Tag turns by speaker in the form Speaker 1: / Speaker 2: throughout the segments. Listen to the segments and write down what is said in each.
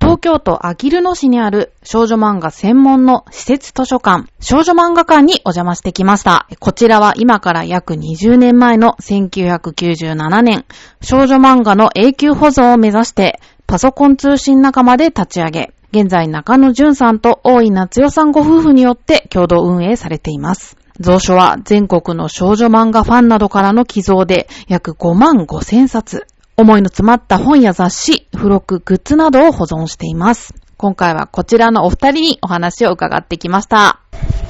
Speaker 1: 東京都あきる野市にある少女漫画専門の施設図書館、少女漫画館にお邪魔してきました。こちらは今から約20年前の1997年、少女漫画の永久保存を目指して、パソコン通信仲間で立ち上げ、現在中野淳さんと大井夏代さんご夫婦によって共同運営されています。蔵書は全国の少女漫画ファンなどからの寄贈で約5万5千冊。思いの詰まった本や雑誌、付録、グッズなどを保存しています。今回はこちらのお二人にお話を伺ってきました。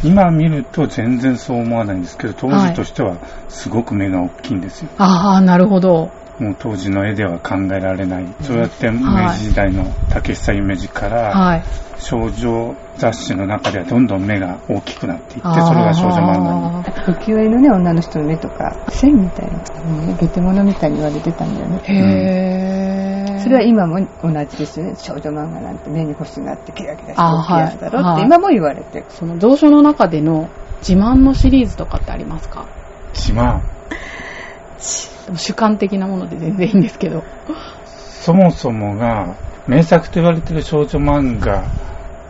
Speaker 2: 今見ると全然そう思わないんですけど、当時としてはすごく目が大きいんですよ。
Speaker 1: ああ、なるほど。
Speaker 2: もう当時の絵では考えられない。そうやって明治時代の竹久夢二から、
Speaker 1: はい。
Speaker 2: 少女雑誌の中ではどんどん目が大きくなっていって、それが少女漫画に。
Speaker 3: 浮世絵のね、女の人の目とか、線みたいな、ね、ゲテモノみたいに言われてたんだよね。
Speaker 1: へー。
Speaker 3: それは今も同じですよね。少女漫画なんて目に星があってキラキラして
Speaker 1: あ
Speaker 3: 大きいやつだろって今も言われてる。
Speaker 4: その蔵書の中での自慢のシリーズとかってありますか？
Speaker 2: 自慢。
Speaker 4: 主観的なもので全然いいんですけど。
Speaker 2: そもそもが、名作と言われてる少女漫画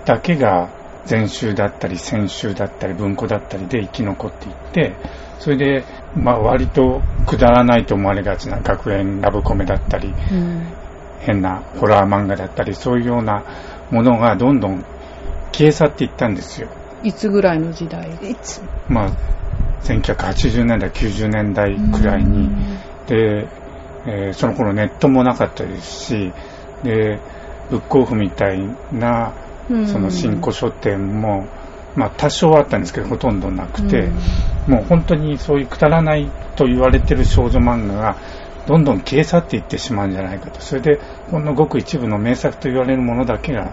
Speaker 2: だけが前集だったり先集だったり文庫だったりで生き残っていって、それで、まあ割とくだらないと思われがちな学園ラブコメだったり、
Speaker 4: うん。
Speaker 2: 変なホラー漫画だったり、そういうようなものがどんどん消え去っていったんですよ。
Speaker 4: いつぐらいの時代？
Speaker 3: いつ
Speaker 2: まあ、1980年代、90年代くらいに。で、えーその頃ネットもなかったですし、で、ブックオフみたいな、
Speaker 4: うん
Speaker 2: その新古書店も、まあ多少あったんですけど、ほとんどなくて、もう本当にそういうくだらないと言われてる少女漫画が、どんどん消え去っていってしまうんじゃないかと。それで、ほんのごく一部の名作と言われるものだけが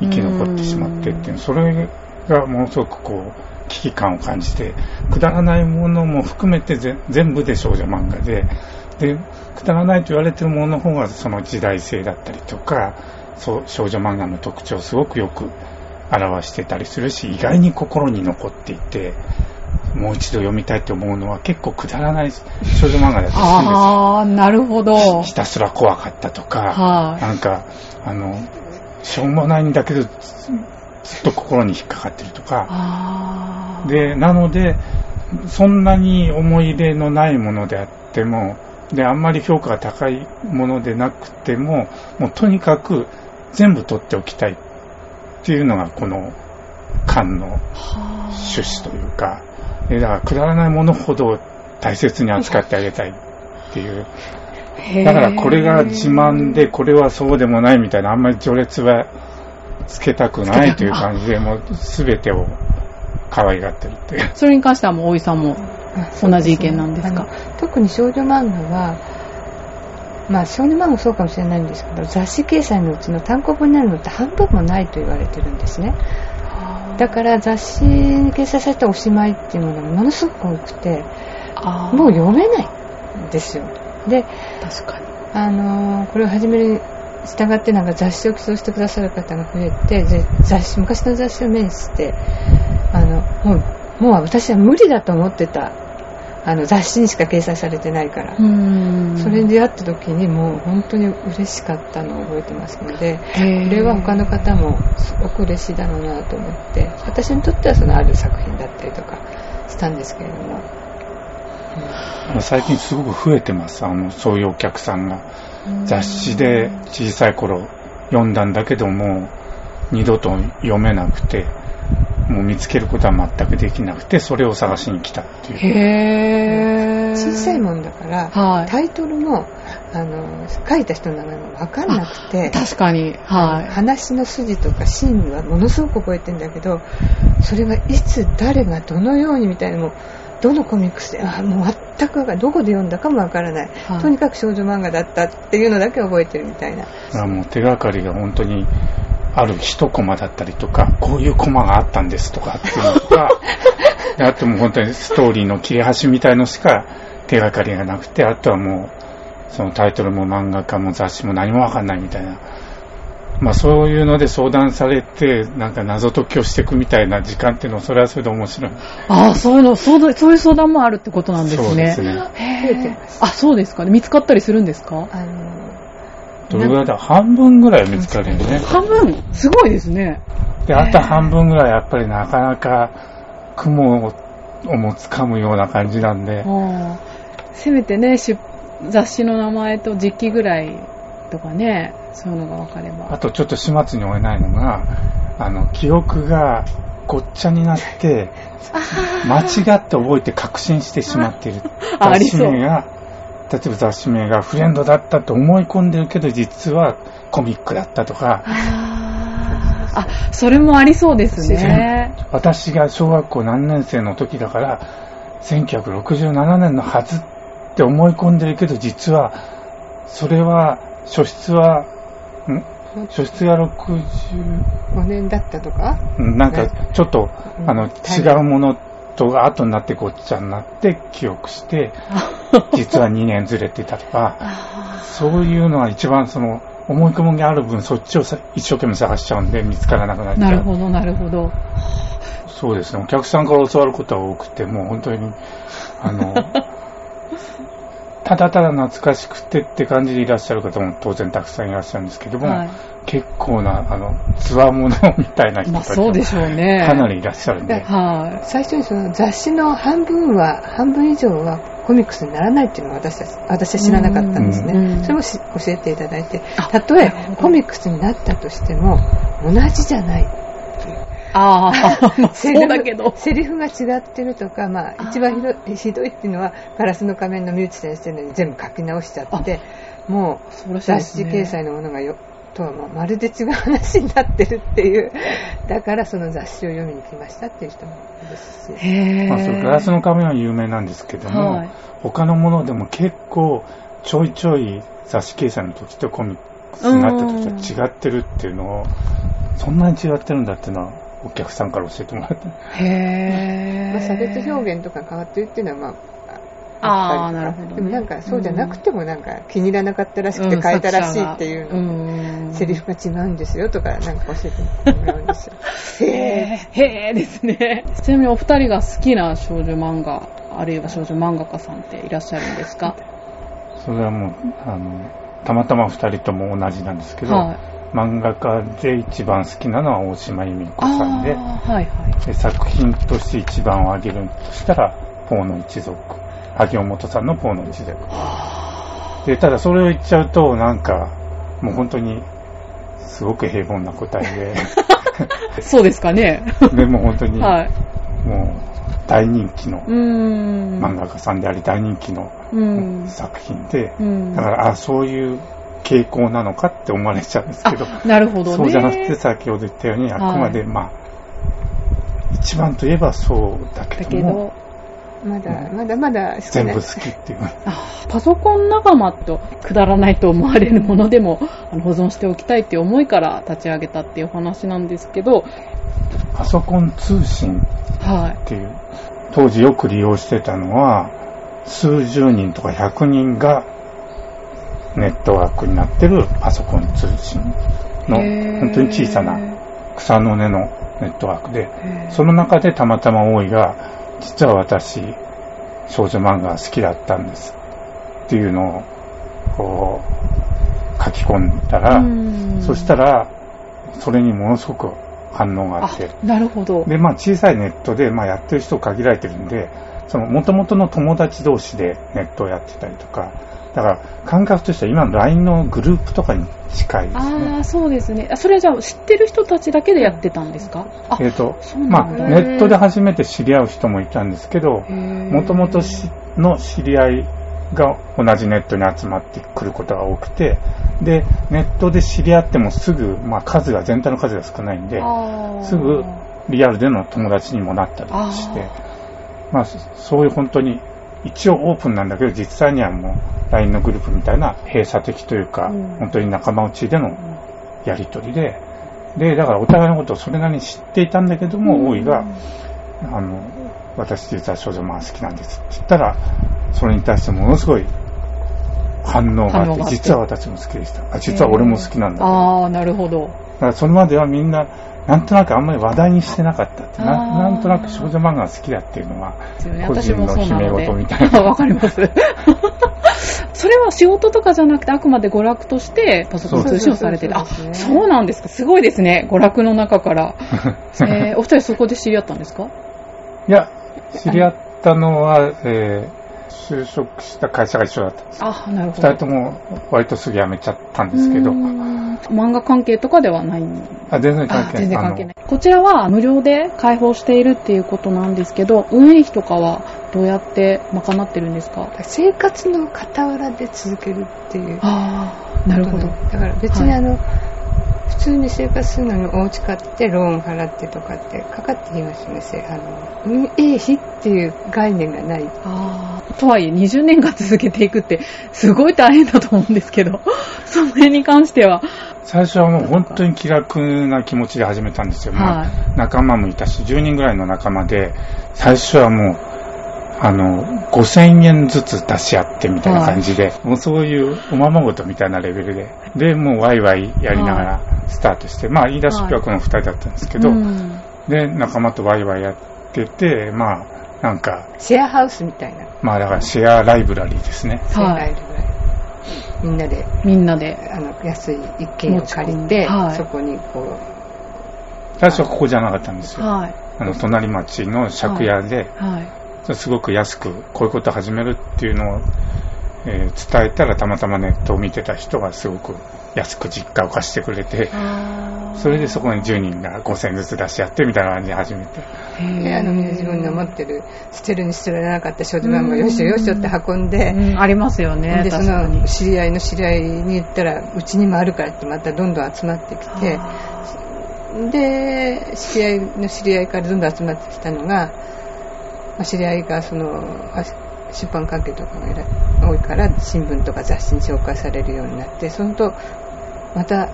Speaker 2: 生き残ってしまってっていう、それがものすごくこう、危機感を感じて、くだらないものも含めてぜ全部で少女漫画で、で、くだらないと言われてるものの方がその時代性だったりとか、そう少女漫画の特徴をすごくよく表してたりするし、意外に心に残っていて、もう一度読みたいと思うのは結構くだらない少女漫画だったりするんですよ。
Speaker 4: ああ、なるほど。
Speaker 2: ひたすら怖かったとか、
Speaker 4: はい
Speaker 2: なんか、あの、しょうもないんだけど、ずずっと心に引っかかってるとか。で、なので、そんなに思い入れのないものであっても、で、あんまり評価が高いものでなくても、もうとにかく全部取っておきたいっていうのがこの館の趣旨というか、でだからくだらないものほど大切に扱ってあげたいっていう。だからこれが自慢で、これはそうでもないみたいな、あんまり序列はつけたくないという感じで、もう全てを可愛がってるっていう。
Speaker 4: それに関してはもう大井さんも
Speaker 3: あ
Speaker 4: 同じ意見なんですか？
Speaker 3: あの特に少女漫画は、まあ少女漫画もそうかもしれないんですけど、雑誌掲載のうちの単行本になるのって半分もないと言われてるんですね。だから雑誌に掲載されたおしまいっていうものがものすごく多くて、もう読めないんですよ。で、
Speaker 4: 確かに。
Speaker 3: あのーこれを始めるに従ってなんか雑誌を寄贈してくださる方が増えて、で雑誌、昔の雑誌を目にして、あの、もう、もう私は無理だと思ってた、あの、雑誌にしか掲載されてないから。
Speaker 4: うん。
Speaker 3: それに出会った時にもう本当に嬉しかったのを覚えてますので、これは他の方もすごく嬉しいだろうなと思って、私にとってはそのある作品だったりとかしたんですけれども、
Speaker 2: 最近すごく増えてます、あの、そういうお客さんが。雑誌で小さい頃読んだんだけども、二度と読めなくて、もう見つけることは全くできなくて、それを探しに来たっていう。
Speaker 4: へー。
Speaker 3: 小さいもんだから、
Speaker 4: はい。
Speaker 3: タイトルも、あの、書いた人の名前も分かんなくて、
Speaker 4: 確かに。はい。
Speaker 3: 話の筋とかシーンはものすごく覚えてんだけど、それがいつ誰がどのようにみたいなのも、どのコミックスで、あもう全くどこで読んだかもわからない、
Speaker 4: はい
Speaker 3: とにかく少女漫画だったっていうのだけ覚えてるみたいな。
Speaker 2: だからもう手がかりが本当にある一コマだったりとか、こういうコマがあったんですとかっていうのとか、で あともう本当にストーリーの切れ端みたいのしか手がかりがなくて、あとはもう、そのタイトルも漫画家も雑誌も何もわかんないみたいな。まあそういうので相談されて、なんか謎解きをしていくみたいな時間っていうのは、それはそれで面白い。
Speaker 4: ああ、そういうの、そうだそういう相談もあるってことなんですね。
Speaker 2: そうですね。
Speaker 4: へあ、そうですか。見つかったりするんですか？
Speaker 3: あの
Speaker 2: どれぐらいだ？半分ぐらいは見つかるよね。
Speaker 4: 半分？すごいですね。
Speaker 2: で、あと半分ぐらいやっぱりなかなか雲をもつかむような感じなんで、
Speaker 4: せめてね、出雑誌の名前と時期ぐらいとかね、そういうのが分かれば。
Speaker 2: あとちょっと始末に追えないのが、あの、記憶がごっちゃになって、間違って覚えて確信してしまっている。雑誌名が、例えば雑誌名がフレンドだったと思い込んでるけど、実はコミックだったとか、
Speaker 4: あそれもありそうですね。
Speaker 2: 私が小学校何年生の時だから、1967年のはずって思い込んでるけど、実は、それは、初出は、ん？初出が
Speaker 3: 65年だったとか
Speaker 2: なんかちょっと、あの、違うものと後になってごっちゃになって記憶して、実は2年ずれてたとか、そういうのは一番その、思い込みがある。分、そっちを一生懸命探しちゃうんで、見つからなくなっちゃう。
Speaker 4: なる。ほど、なる。ほど。
Speaker 2: そうですね。お客さんから教わる。ことは多くて、もう本当に、あの、ただただ懐かしくてって感じでいらっしゃる方も当然たくさんいらっしゃるんですけども、
Speaker 4: はい。
Speaker 2: 結構な、あの、つわものみたいな人
Speaker 4: まあ
Speaker 2: たち
Speaker 4: そうでしょうね。
Speaker 2: かなりいらっしゃるんで、
Speaker 4: は
Speaker 3: 最初にその雑誌の半分は、半分以上はコミックスにならないっていうのを私たち、私は知らなかったんですね。
Speaker 4: うん
Speaker 3: それもし教えていただいて、
Speaker 4: あ
Speaker 3: たとえコミックスになったとしても、同じじゃない。
Speaker 4: い。ああ、まあそうだけど。
Speaker 3: セリフが違ってるとか、まあ、一番ひどいひどいっていうのは、ガラスの仮面の三内先生のように全部書き直しちゃって、もう雑誌掲載のものがよ、とはまるで違う話になってるっていう、だからその雑誌を読みに来ましたっていう人もいるですし、
Speaker 4: へ
Speaker 2: まあ、ガラスの仮面は有名なんですけども、
Speaker 4: はい。
Speaker 2: 他のものでも結構ちょいちょい雑誌掲載の時とコミックスになった時と違ってるっていうのを、そんなに違ってるんだっていうのはお客さんから教えてもらって、
Speaker 4: へ
Speaker 3: まあ、差別
Speaker 4: 現。
Speaker 3: 表現とか変わってるっていうのは、まあ、
Speaker 4: あー
Speaker 3: あったりとか
Speaker 4: なるほどね
Speaker 3: でもなんかそうじゃなくてもなんか気に入らなかったらしくて変えたらしいっていうの、
Speaker 4: うん
Speaker 3: セリフが違うんですよとかなんか教えてもらうんですよ。へ
Speaker 4: へーへーですね。ちなみにお二人が好きな少女漫画、あるいは少女漫画家さんっていらっしゃるんですか？
Speaker 2: それはもう、あの、たまたま二人とも同じなんですけど、
Speaker 4: はい。
Speaker 2: 漫画家で一番好きなのは大島由美子さんで、
Speaker 4: はいはい。
Speaker 2: で作品として一番を挙げるとしたら、ポーの一族。萩尾本さんのポーの一族。で、ただそれを言っちゃうと、なんか、もう本当に、すごく平凡な答え
Speaker 4: そうですかね。
Speaker 2: で、でも本当に、
Speaker 4: はい。
Speaker 2: もう大人気の。漫画家さんであり、大人気の
Speaker 4: うん。
Speaker 2: 作品で、
Speaker 4: うん。
Speaker 2: だから、あ、そういう傾向なのかって思われちゃうんですけど、
Speaker 4: なるほどね。
Speaker 2: そうじゃなくて、先ほど言ったように、あくまで、まあ、一番といえばそうだけども、
Speaker 4: ど、
Speaker 3: まだまだまだ
Speaker 2: 全部好きっていう。
Speaker 4: あパソコン仲間とくだらないと思われるものでもあの保存しておきたいっていう思いから立ち上げたっていうお話なんですけど、
Speaker 2: パソコン通信
Speaker 4: はい。
Speaker 2: っていう、当時よく利用してたのは、数十人とか100人がネットワークになってるパソコン通信の本当に小さな草の根のネットワークで、その中でたまたま多いが、実は私、少女漫画が好きだったんですっていうのを、こう、書き込んだら、そした
Speaker 4: ら、
Speaker 2: ら、それにものすごく反応があ
Speaker 4: あ
Speaker 2: って、、
Speaker 4: なるほど。
Speaker 2: で、まあ小さいネットで、まあやってる人限られてるんで、その元々の友達同士でネットをやってたりとか、だから感覚としては今の LINE のグループとかに近いですね。
Speaker 4: ああ、そうですね。あそれはじゃあ知ってる人たちだけでやってたんですか？あ、
Speaker 2: えっ、と、
Speaker 4: そう
Speaker 2: まあ。ネットで初めて知り合う人もいたんですけど、も
Speaker 4: も
Speaker 2: ともとの知り合いが同じネットに集まってくることが多くて、で、ネットで知り合ってもすぐ、まあ数が、全体の数が少ないんで、すぐリアルでの友達にもなったりして、まあそそういう本当に、一応オープンなんだけど、実際にはもう LINE のグループみたいな閉鎖的というか、
Speaker 4: うん
Speaker 2: 本当に仲間内でのやりとりで、で、だからお互いのことをそれなりに知っていたんだけども、大井が、あの、私実は少女漫画好きなんですって言ったら、それに対してものすごい反応があって、実は私も好きでした。あ実は俺も好きなんだ。だ
Speaker 4: ああ、なるほど。
Speaker 2: からそれまではみんな、なんとなくあんまり話題にしてなかったって。ななんとなく少女漫画が好きだっていうのは、
Speaker 4: ですよね。
Speaker 2: 個人の
Speaker 4: 私もそうなので。
Speaker 2: 姫事みたいな
Speaker 4: わかります。それは仕事とかじゃなくて、あくまで娯楽としてパソコン通信をされてる。あ、
Speaker 3: そう
Speaker 4: なんですか。すごいですね。娯楽の中から。えー、お二人そこで知り合ったんですか？
Speaker 2: いや、知り合ったのは、えー就職した会社が一緒だったんです。
Speaker 4: あ、なるほ
Speaker 2: 二
Speaker 4: ど。
Speaker 2: 人とも割とすぐ辞めちゃったんですけど
Speaker 4: 漫画関係とかではない
Speaker 2: あ全然関
Speaker 4: あ
Speaker 2: 係ない。
Speaker 4: 全然関係ない。こちらは無料で開放しているっていうことなんですけど、運営費とかはどうやって賄ってるんですか？
Speaker 3: 生活の傍らで続けるっていう。
Speaker 4: ああ、なるほど。
Speaker 3: だから別に
Speaker 4: はい
Speaker 3: あの、普通に生活するのにお家買ってローン払ってとかってかかってきますよね。せあの運営費っていう概念がない。
Speaker 4: ああ、とはいえ20年間続けていくってすごい大変だと思うんですけど、その辺に関しては。
Speaker 2: 最初はもう本当に気楽な気持ちで始めたんですよ。まあ
Speaker 4: はい
Speaker 2: 仲間もいたし、10人ぐらいの仲間で、最初はもう、あの、5000円ずつ出し合ってみたいな感じで、もうそういうおままごとみたいなレベルで、で、もうワイワイやりながらスタートして、まあ言い出しっぺはこの2人だったんですけど、
Speaker 4: うん
Speaker 2: で、仲間とワイワイやってて、まあ、なんか、
Speaker 3: シェアハウスみたいな。
Speaker 2: まあだからシェアライブラリーですね。
Speaker 3: 世
Speaker 4: はい
Speaker 3: 界ぐらい。みんなで
Speaker 4: みんなで。
Speaker 3: あの安い一軒を借りて、
Speaker 4: はい
Speaker 3: そこにこ
Speaker 2: 最初はここじゃなかったんですよ。
Speaker 4: はい。
Speaker 2: あの、隣町の借家で、
Speaker 4: はい。
Speaker 2: すごく安くこういうことを始めるっていうのを、えー伝えたらたまたまネットを見てた人がすごく安く実家を貸してくれて、それでそこに10人が5000円ずつ出し合ってみたいな感じで始めて。
Speaker 3: う、であのみんな自分の持ってる捨てるに捨てられなかった少女漫画をよいしょよいしょって運んで、
Speaker 4: うん、ありますよね。
Speaker 3: でその。知り合いの知り合いに言ったらうちにもあるからってまたどんどん集まってきてで知り合いの知り合いからどんどん集まってきたのが、まあ知り合いがそのあ出版関係とかが多いから新聞とか雑誌に紹介されるようになってそのとまた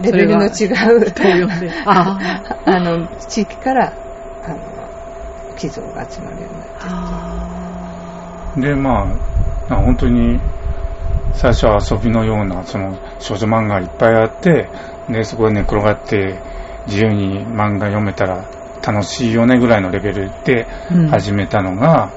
Speaker 3: レベルの違う。
Speaker 4: あ
Speaker 3: あの地域からあの寄贈が集まるようになって
Speaker 4: あ。
Speaker 2: で、まあ、本当に最初は遊びのようなその少女漫画がいっぱいあって、で、そこで寝転がって自由に漫画読めたら楽しいよねぐらいのレベルで
Speaker 4: うん。
Speaker 2: 始めたのが、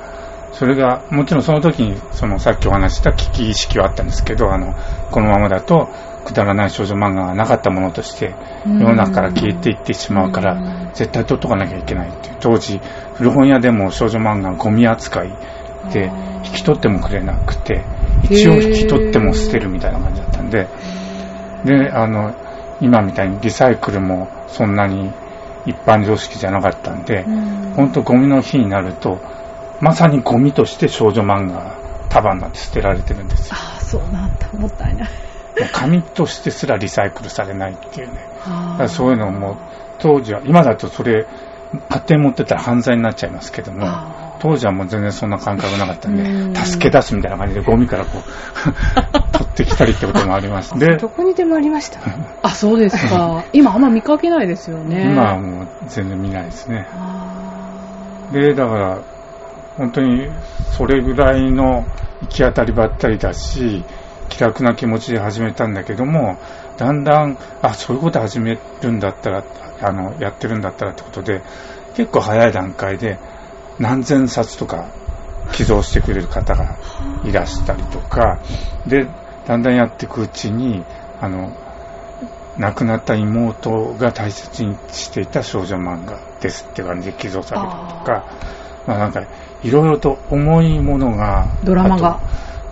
Speaker 2: それが、もちろんその時に、そのさっきお話しした危機意識はあったんですけど、あの、このままだと、くだらない少女漫画がなかったものとして、世の中から消えていってしまうから、絶対取っとかなきゃいけないっていう。当時、古本屋でも少女漫画ゴミ扱いで、引き取ってもくれなくて、一応引き取っても捨てるみたいな感じだったんで、で、あの、今みたいにリサイクルもそんなに一般常識じゃなかったんで、本当ゴミの日になると、まさにゴミとして少女漫画が束になって捨てられてるんですよ。
Speaker 4: ああ、そうなんだ。もったいない。
Speaker 2: 紙としてすらリサイクルされないっていうね。だ
Speaker 4: あ
Speaker 2: からそういうのも、当時は、今だとそれ、勝手に持ってたら犯罪になっちゃいますけども、
Speaker 4: あ
Speaker 2: 当時はもう全然そんな感覚なかったん
Speaker 4: うん
Speaker 2: で、助け出すみたいな感じでゴミからこう、取ってきたりってこともあります。で、
Speaker 3: どこにでもありました
Speaker 4: あ、そうですか。今あんま見かけないですよね。
Speaker 2: 今はもう全然見ないですね。
Speaker 4: あ
Speaker 2: で、だから、本当にそれぐらいの行き当たりばったりだし、気楽な気持ちで始めたんだけども、だんだん、あ、そういうこと始めるんだったら、あの、やってるんだったらってことで、結構早い段階で何千冊とか寄贈してくれる方がいらしたりとか、で、だんだんやっていくうちに、あの、亡くなった妹が大切にしていた少女漫画ですって感じで寄贈されたりとか、まあなんか、いろいろと重いものが、
Speaker 4: ドラマが。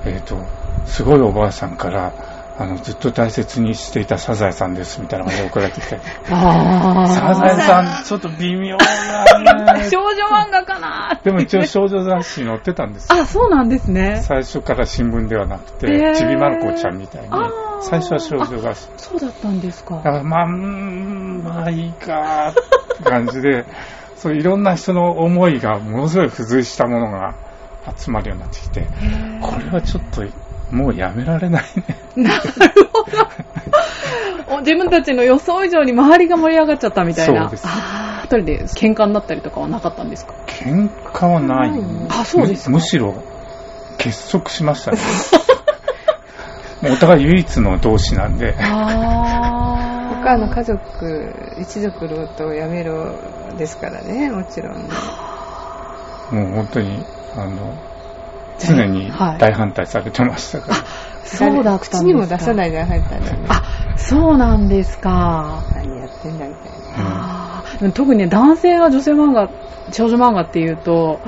Speaker 2: えっ、と、すごいおばあさんから、あの、ずっと大切にしていたサザエさんですみたいな感じで送られてきたり。
Speaker 4: あ
Speaker 2: サザエさん、ちょっと微妙だね。
Speaker 4: 少女漫画かな
Speaker 2: でも一応少女雑誌に載ってたんですよ。
Speaker 4: あ、そうなんですね。
Speaker 2: 最初から新聞ではなくて、ちびまる子ちゃんみたいに最初は少女雑誌。
Speaker 4: そうだったんですか
Speaker 2: だ。からまあ、うーん、まあいいかって感じで、そういろんな人の思いがものすごい付随したものが集まるようになってきて、これはちょっともうやめられないね。
Speaker 4: なるほど。お自分たちの予想以上に周りが盛り上がっちゃったみたいな。
Speaker 2: そうです
Speaker 4: あ人で喧嘩になったりとかはなかったんですか？
Speaker 2: 喧嘩はない。
Speaker 4: あそうですか
Speaker 2: むむしろ、結束しましたね。もうお互い唯一の同志なんで、
Speaker 4: ああ。
Speaker 3: 他の家族、一族老とやめろですからね、もちろんね。
Speaker 2: もう本当に、あの、常に
Speaker 4: はい
Speaker 2: 大反対されてましたから。
Speaker 4: そうだったん
Speaker 3: にも出さないで入ったん。
Speaker 4: あ、そうなんですか。
Speaker 3: 何やってんだみたいな。
Speaker 4: あーでも特にね、男性が女性漫画、少女漫画っていうと、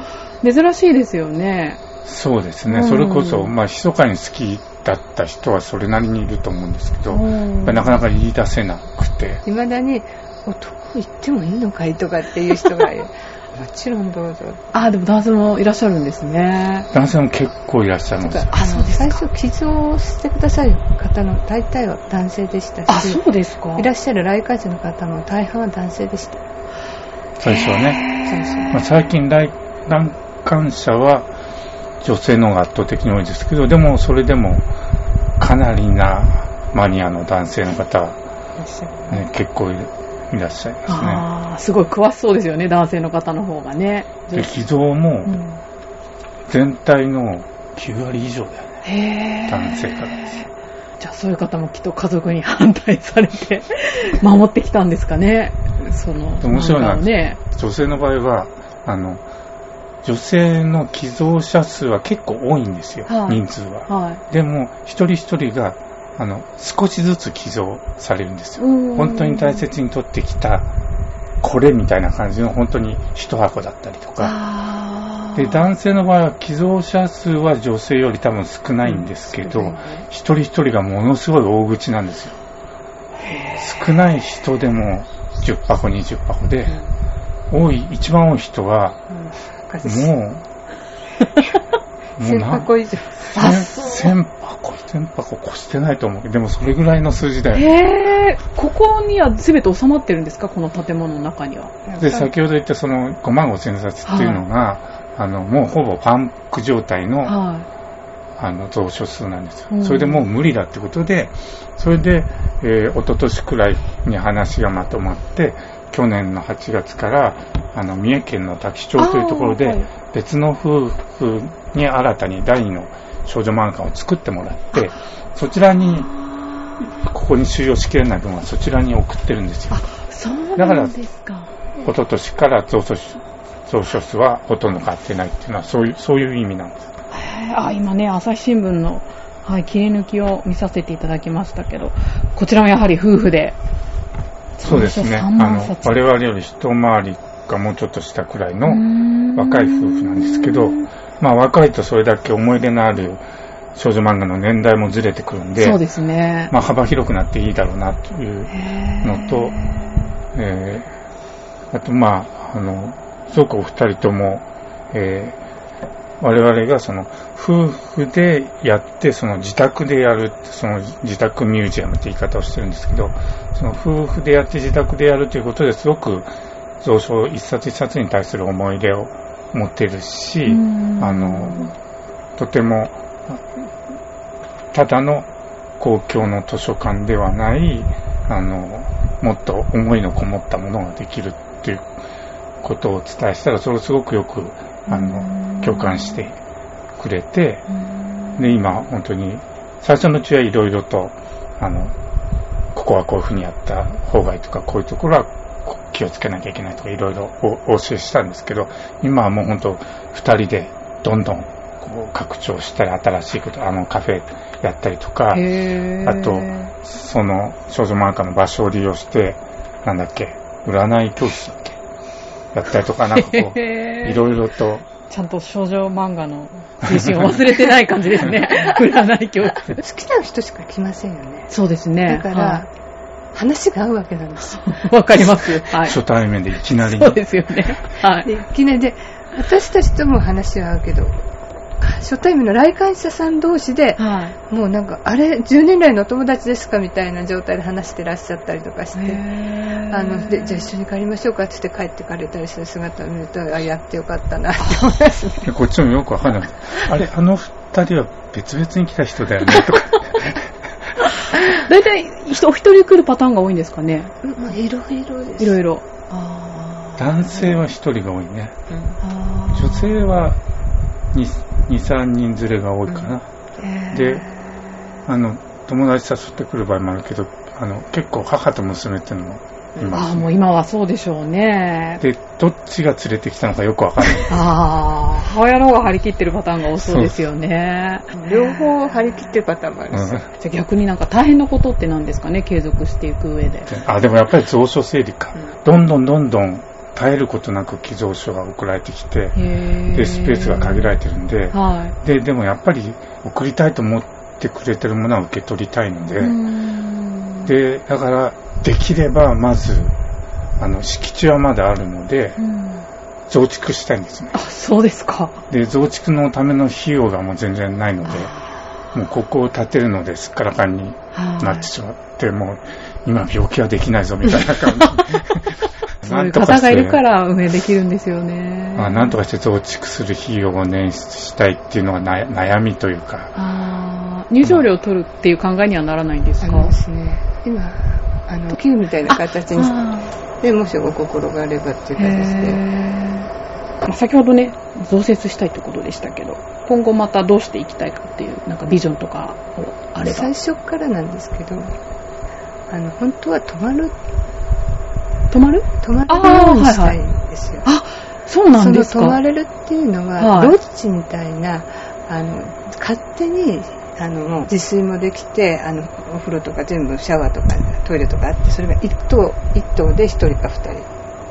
Speaker 4: 珍しいですよね。
Speaker 2: そうですね。
Speaker 4: うん
Speaker 2: それこそ、まあ、密かに好きだった人はそれなりにいると思うんですけど、や
Speaker 4: うん
Speaker 2: なかなか言い出せなくて、
Speaker 3: いまだに、男行ってもいいのかいとかっていう人がいる。もちろんどうぞ。
Speaker 4: あ、でも男性もいらっしゃるんですね。
Speaker 2: 男性も結構いらっしゃいます。
Speaker 4: あそうですか
Speaker 3: 最初、寄贈してくださる方の大体は男性でした
Speaker 4: あ、
Speaker 3: し、
Speaker 4: そうですか。
Speaker 3: いらっしゃる来館者の方も大半は男性でした。
Speaker 2: 最初はね。まあ、最近来、来館者は女性の方が圧倒的に多いですけど、でもそれでもかなりなマニアの男性の方。ね、結構いいらっしゃいますね。
Speaker 4: ああ、すごい詳しそうですよね、男性の方の方がね。
Speaker 2: で、寄贈も
Speaker 4: うん
Speaker 2: 全体の9割以上だよね。男性からです。
Speaker 4: じゃあそういう方もきっと家族に反対されて守ってきたんですかね。その、
Speaker 2: 面白いな
Speaker 4: ね。
Speaker 2: 女性の場合は、あの、女性の寄贈者数は結構多いんですよ、
Speaker 4: はい
Speaker 2: 人数は。
Speaker 4: はい。
Speaker 2: でも、一人一人が、あの、少しずつ寄贈されるんですよ。
Speaker 4: うん。
Speaker 2: 本当に大切に取ってきた、これみたいな感じの本当に一箱だったりとか。で、男性の場合は寄贈者数は女性より多分少ないんですけど、
Speaker 3: うん
Speaker 2: 一人一人がものすごい大口なんですよ。少ない人でも10箱、20箱で、多い、一番多い人は、
Speaker 3: うん。
Speaker 2: もう
Speaker 3: 1000
Speaker 2: な
Speaker 3: 箱以上。
Speaker 2: 千箱、千箱越してないと思うでもそれぐらいの数字だよ。
Speaker 4: へーここには全て収まってるんですか？この建物の中には。
Speaker 2: で、先ほど言ったその5万5千冊っていうのが、あの、もうほぼパンク状態の、
Speaker 4: は
Speaker 2: あの、蔵書数なんですよ
Speaker 4: う。ん
Speaker 2: それでもう無理だってことで、それで、えー、一昨年くらいに話がまとまって、去年の8月から、あの、三重県の滝町というところで別の夫婦に新たに第二の少女漫画を作ってもらって、そちらに、ここに収容しきれない分はそちらに送ってるんですよ。
Speaker 4: い。そう
Speaker 2: だから
Speaker 4: なんですか。
Speaker 2: 一昨年から蔵書蔵書数はほとんど変わってないっていうのは、そういう、そういう意味なんです。
Speaker 4: あ、今ね、朝日新聞の、はい、切り抜きを見させていただきましたけど、こちらもやはり夫婦で。
Speaker 2: そうですね。あ
Speaker 4: 3万
Speaker 2: の、
Speaker 4: 冊
Speaker 2: 我々より一回りかもうちょっとしたくらいの若
Speaker 4: 若
Speaker 2: い夫婦なんですけど、まあ若いとそれだけ思い出のある少女漫画の年代もずれてくるんで、
Speaker 4: そうですね。
Speaker 2: まあ幅広くなっていいだろうなというのと、えー、あとまあ、あの、すごくお二人とも、えー我々がその夫婦でやって、その自宅でやる、その自宅ミュージアムって言い方をしてるんですけど、その夫婦でやって自宅でやるということですごく蔵書一冊一冊に対する思い出を持ってるし、
Speaker 4: うん。
Speaker 2: あの、とても、ただの公共の図書館ではない、あの、もっと思いのこもったものができるっていうことをお伝えしたら、それをすごくよく、あの、共感してくれて、で、今、本当に、最初のうちはいろいろと、あの、ここはこういうふうにやった方がいいとか、こういうところは気をつけなきゃいけないとか、いろいろおお教えしたんですけど、今はもう本当、二人でどんどんこう拡張したり、新しいこと、あの、カフェやったりとか、あとその少女漫画の場所を利用して、なんだっけ、占い教室だっけ、やったりとか、なんかこう、いろいろと、
Speaker 4: ちゃんと少女漫画の精神を忘れてない感じですね。占い教室。
Speaker 3: 好きな人しか来ませんよね。
Speaker 4: そうですね。
Speaker 3: だから、話が合うわけなんです
Speaker 4: わかります。はい。
Speaker 2: 初対面でいきなり
Speaker 4: そうですよね。はい。
Speaker 3: でいきなりで、私たちとも話は合うけど、初対面の来館者さん同士で、
Speaker 4: はい。
Speaker 3: もうなんか、あれ、10年来のお友達ですかみたいな状態で話してらっしゃったりとかして、あのでじゃあ一緒に帰りましょうかって言って帰ってかれたりする姿を見ると、あ、やってよかったなって思いますね。
Speaker 2: でこっちもよくわかんない。あれ、あの二人は別々に来た人だよね、とか。
Speaker 4: 大体、人お一人来るパターンが多いんですかね？
Speaker 3: もういろいろです。
Speaker 4: いろいろ。あ
Speaker 2: 男性は一人が多いね。
Speaker 4: あ
Speaker 2: 女性は2、2 3人連れが多いかな。で、あの、友達誘ってくる場合もあるけど、あの、結構母と娘っていうのもいま
Speaker 4: ああ、
Speaker 2: す、
Speaker 4: もう今はそうでしょうね。
Speaker 2: で、どっちが連れてきたのかよくわかんない。
Speaker 4: ああ、母親の方が張り切ってるパターンが多そうですよね。
Speaker 3: 両方張り切ってるパターンもあるし、
Speaker 2: うん
Speaker 4: じゃあ逆になんか大変なことって何ですかね、継続していく上で。
Speaker 2: あ、でもやっぱり蔵書整理か。どんどんどんどん絶えることなく寄贈書が送られてきて、
Speaker 4: へ
Speaker 2: で、スペースが限られてるんで、
Speaker 4: は
Speaker 2: で、でもやっぱり送りたいと思ってくれてるものは受け取りたいの
Speaker 4: い。
Speaker 2: で、で、だから、できればまず、あの、敷地はまだあるので、
Speaker 4: うん
Speaker 2: 増築したいんですね。
Speaker 4: あ、そうですか。
Speaker 2: で、増築のための費用がもう全然ないので、もうここを建てるのですっからかんになってしまって、もう今病気はできないぞみたいな感じ。
Speaker 4: そういう方がいるから運営できるんですよね。
Speaker 2: まあ、なんとかして増築する費用を捻出したいっていうのがな悩みというか、
Speaker 4: 入場料を取るっていう考えにはならないんですか？
Speaker 3: ありますね。今、あの、寄付みたいな形にし
Speaker 4: あ
Speaker 3: て、もしお心があればっていう
Speaker 4: ー
Speaker 3: 形で。
Speaker 4: 先ほどね、増設したいってことでしたけど、今後またどうしていきたいかっていう、なんかビジョンとかをあれば
Speaker 3: 最。初からなんですけど、あの、本当は泊まる、
Speaker 4: 泊まる？
Speaker 3: 泊まれるようにしたいんですよ。
Speaker 4: あ、そうなんです
Speaker 3: その泊ま
Speaker 4: か。
Speaker 3: れるっていうのは、
Speaker 4: はい
Speaker 3: ロッジみたいな、あの、勝手に、あの、もう自炊もできて、あの、お風呂とか全部シャワーとかトイレとかあって、それが一棟、一棟で一人か二人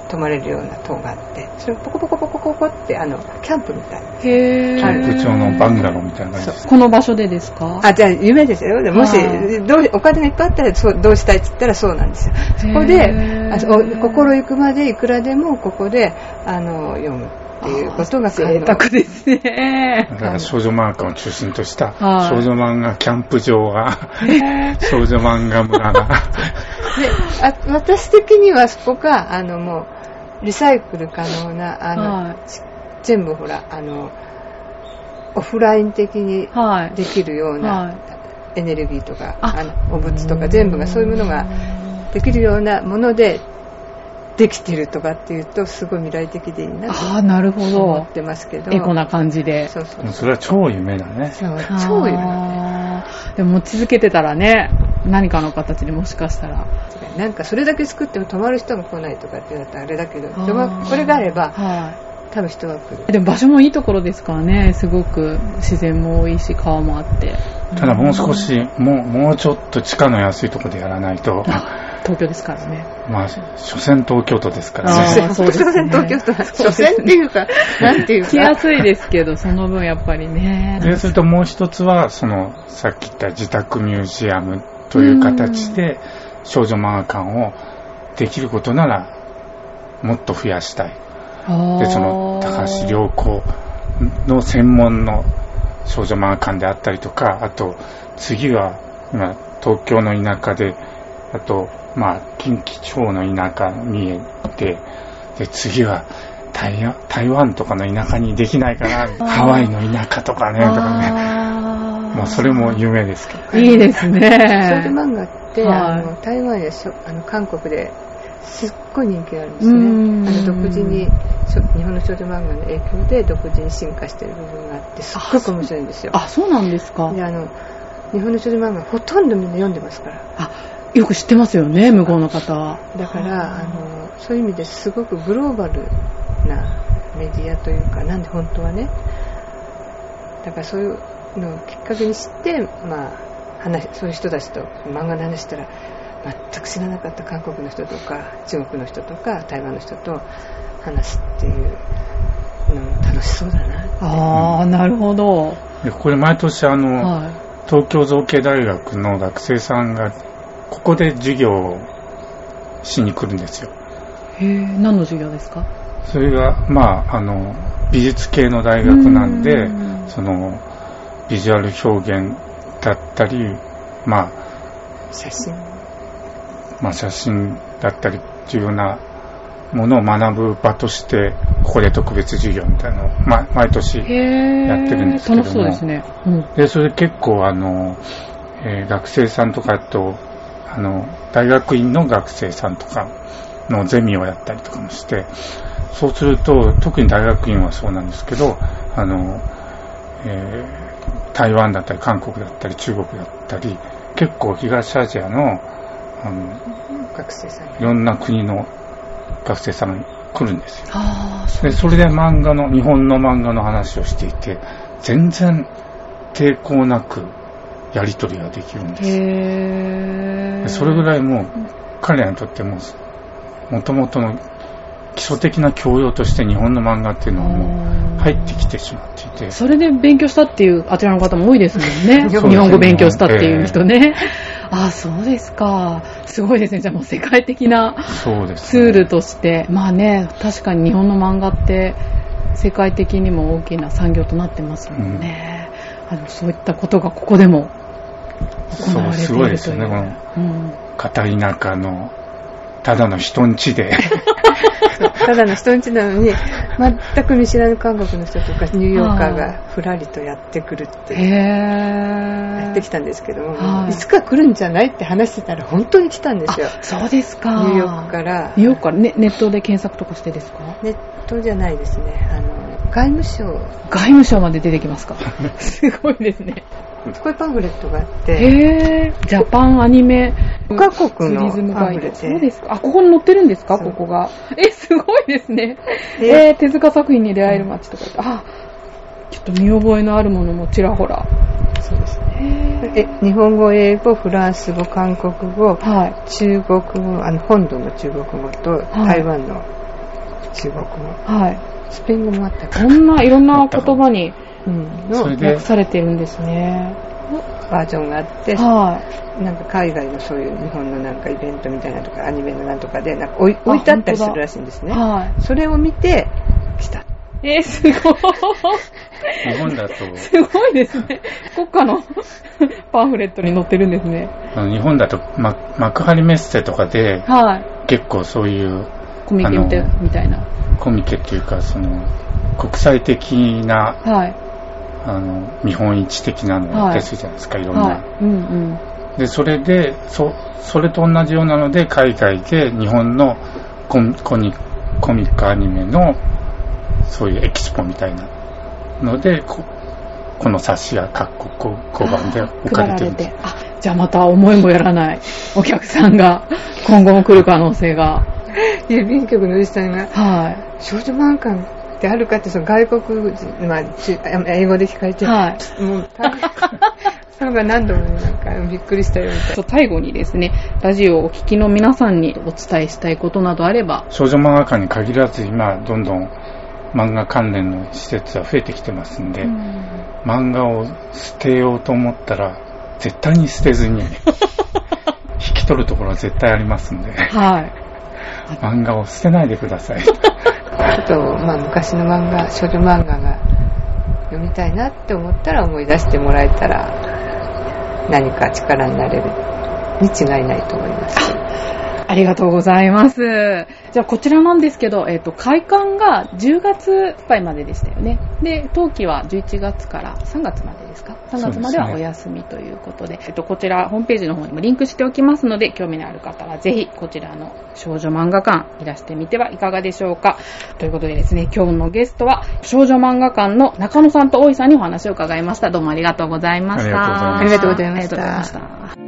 Speaker 3: 泊まれるような棟があって、それをポコポコポコポコって、あの、キャンプみたいな。
Speaker 2: キャンプ場のバンガローみたいな感じです。
Speaker 4: この場所でですか？
Speaker 3: あ、じゃあ夢ですよ。でもし
Speaker 4: は、
Speaker 3: どうお金がいっぱいあったらそうどうしたいって言ったらそうなんですよ。そこ
Speaker 4: へ
Speaker 3: で、
Speaker 4: ー
Speaker 3: あお心行くまでいくらでもここで、あの、読むっていうことが
Speaker 4: 贅沢ですね。
Speaker 2: だから少女漫画を中心とした
Speaker 4: はい。
Speaker 2: 少女漫画キャンプ場が、少女漫画村が、
Speaker 3: で あ私的にはそこがあのもうリサイクル可能なあの、
Speaker 4: はい。
Speaker 3: 全部ほらあのオフライン的に
Speaker 4: はい。
Speaker 3: できるような、
Speaker 4: はい。
Speaker 3: エネルギーとか
Speaker 4: あ。
Speaker 3: あのお物とか全部がそういうものができるようなものでできてるとかっていうとすごい未来的でいいなと
Speaker 4: ああ、なるほど
Speaker 3: 思っ。てますけど
Speaker 4: エコな感じで。
Speaker 3: そうそう
Speaker 2: それは超夢だね。
Speaker 3: そう超いる
Speaker 4: あーでも持ち続けてたらね、何かの形でもしかしたら。
Speaker 3: なんかそれだけ作っても泊まる人が来ないとかってなったらあれだけどこれがあれば
Speaker 4: は
Speaker 3: 多分人が来る
Speaker 4: い。でも場所もいいところですからね、すごく自然も多いし、川もあって。
Speaker 2: ただもう少し、もう、もうちょっと地価の安いところでやらないと、
Speaker 4: 東京ですからね。
Speaker 2: まあ、所詮東京都ですから
Speaker 4: あ
Speaker 2: ね。
Speaker 4: ーそうですね
Speaker 3: 東京都は所詮っていうか なんていう
Speaker 4: 来
Speaker 3: か
Speaker 4: やすいですけど、その分やっぱりね。
Speaker 2: で、それともう一つは、その、さっき言った自宅ミュージアムという形で、少女漫画館をできることなら、もっと増やしたい。で、その、高橋良子の専門の少女漫画館であったりとか、あと、次は、今、東京の田舎で、あと、まあ、近畿地方の田舎見えて、で、次は、台湾台湾とかの田舎にできないかな、ハワイの田舎とかね、とかね。まあ、それも夢ですけど。
Speaker 4: いいです
Speaker 3: 少女
Speaker 4: ね。
Speaker 3: 漫画って、
Speaker 4: はい
Speaker 3: あの台湾やしょあの韓国ですっごい人気があるんです
Speaker 4: うん
Speaker 3: ねあの独自に日本の少女漫画の影響で独自に進化してる部分があってすっごく面白いんですよ
Speaker 4: あ、そうなんですか。
Speaker 3: であの日本の少女漫画ほとんどみんな読んでますから
Speaker 4: あ、よく知ってますよね、向こうの方は。
Speaker 3: だからあのそういう意味ですごくグローバルなメディアというかなんで本当はねだからそういうのをきっかけに知って、まあ、話そういう人たちと漫画の話したら全く知らなかった韓国の人とか中国の人とか台湾の人と話すっていうのも楽しそうだな
Speaker 4: ああ、なるほど。
Speaker 2: で、これ毎年あの、
Speaker 4: は
Speaker 2: 東京造形大学の学生さんが、ここで授業をしに来るんですよ。
Speaker 4: い。へえ、何の授業ですか？
Speaker 2: それが、まあ、あの、美術系の大学なんで
Speaker 4: う、ん
Speaker 2: その、ビジュアル表現だったり、まあ、
Speaker 3: 写真。
Speaker 2: まあ、写真だったりっていうようなものを学ぶ場として、ここで特別授業みたいなのを、ま、毎年
Speaker 4: へ
Speaker 2: やってるんですけども
Speaker 4: 楽しそうですね。うん。
Speaker 2: で、それで結構あの、えー学生さんとかと、あの、大学院の学生さんとかのゼミをやったりとかもして、そうすると、特に大学院はそうなんですけど、あの、えー台湾だったり、韓国だったり、中国だったり、結構東アジアの、あの、
Speaker 3: 学生さん
Speaker 2: いろんな国の学生さんが来るんですよ。
Speaker 4: ああ、そう
Speaker 2: で、それで漫画の、日本の漫画の話をしていて、全然抵抗なくやり取りができるんですそれぐらいもう、彼らにとっても、もともとの基礎的な教養として日本の漫画っていうのはもう入ってきてしまっていて、
Speaker 4: それで勉強したっていうあちらの方も多いですもん ね。日本語勉強したっていう人ね。あ あ、そうですか。すごいですね。じゃあもう世界的なツールとして、まあね、確かに日本の漫画って世界的にも大きな産業となってますもんね。あのそういったことがここでも行われているという。
Speaker 2: そうすごいですよねこの
Speaker 4: うん
Speaker 2: 片田舎の、ただの人んちで、
Speaker 3: ただの人んちなのに、全く見知らぬ韓国の人とかニューヨーカーがふらりとやってくるって
Speaker 4: へ
Speaker 3: や
Speaker 4: ー。
Speaker 3: ってきたんですけども、
Speaker 4: はい
Speaker 3: いつか来るんじゃないって話してたら本当に来たんですよ。
Speaker 4: あ、そうですか。
Speaker 3: ニューヨークから。
Speaker 4: ニューヨークから、ね、ネットで検索とかしてですか？
Speaker 3: ネットじゃないですね。あの、外務省、
Speaker 4: 外務省まで出てきますか？すごいですね。
Speaker 3: こういうパンフレットがあって、
Speaker 4: へー。ジャパンアニメ
Speaker 3: 5カ国の
Speaker 4: ツーリズムガイド。
Speaker 3: パンフレット
Speaker 4: そうですか？あ、ここに載ってるんですか？ここが。え、すごいですね。
Speaker 3: で
Speaker 4: えー、手塚作品に出会える街とかって。あ、ちょっと見覚えのあるものもちらほら。
Speaker 3: そうですね。
Speaker 4: へ
Speaker 3: え、日本語、英語、フランス語、韓国語、
Speaker 4: はい。
Speaker 3: 中国語、あの、本土の中国語と台湾の中国語、
Speaker 4: はい。
Speaker 3: スペイン語もあったか
Speaker 4: こんないろんな言葉に
Speaker 3: うん、の
Speaker 2: それで
Speaker 4: 訳されてるんですね。
Speaker 3: バージョンがあって、
Speaker 4: は
Speaker 3: なんか海外のそういう日本のなんかイベントみたいなとかアニメのなんとかでなんか置い置いてあったりするらしいんです
Speaker 4: い。
Speaker 3: ね。
Speaker 4: は
Speaker 3: それを見て来た。
Speaker 4: い。えー、すごい。
Speaker 2: 日本だと、
Speaker 4: すごいですね。国家の パンフレットに載ってるんですね。
Speaker 2: 日本だと、ま、幕張メッセとかで、
Speaker 4: はい。
Speaker 2: 結構そういう
Speaker 4: コミケみたい
Speaker 2: あの
Speaker 4: みたいな。
Speaker 2: コミケっていうか、その、国際的な、
Speaker 4: はい。
Speaker 2: あの、見本市的なのをやったりするじゃないですか、い、ろんな。
Speaker 4: はい。うんうん。
Speaker 2: で、それで、そ、それと同じようなので、海外で日本のコミコミコミックアニメの、そういうエキスポみたいなので、ここの冊子が各国5番で置かれてるんです。
Speaker 4: あ、じゃあまた思いもやらないお客さんが今後も来る可能性が。
Speaker 3: 郵便局のおじさんが
Speaker 4: は
Speaker 3: 少女漫画ってあるかってその外国人、まあ、中英語で聞かれ
Speaker 4: い。
Speaker 3: て、
Speaker 4: はい。
Speaker 3: もうそれが何度もなんかびっくりしたよみたい
Speaker 4: そう最後にですね、ラジオをお聞きの皆さんにお伝えしたいことなどあれば、
Speaker 2: 少女漫画館に限らず今、どんどん漫画関連の施設は増えてきてますんで、漫画を捨てようと思ったら、絶対に捨てずに、引き取るところは絶対ありますんで、
Speaker 4: はい。
Speaker 2: 漫画を捨てないでください。
Speaker 3: な。あと、まあ、昔の漫画、少女漫画が読みたいなって思ったら思い出してもらえたら、何か力になれるに違いないと思います。
Speaker 4: ありがとうございます。じゃあこちらなんですけど、えっ、と、開館が10月いっぱいまででしたよね。で、冬季は11月から3月までですか ?3 月まではお休みということで、えっと、こちらホームページの方にもリンクしておきますので、興味のある方はぜひこちらの少女漫画館いらしてみてはいかがでしょうか。ということでですね、今日のゲストは少女漫画館の中野さんと大井さんにお話を伺いました。どうもありがとうございました。
Speaker 2: ありがとうございました
Speaker 3: ありがとうございました
Speaker 4: ありがとうございました。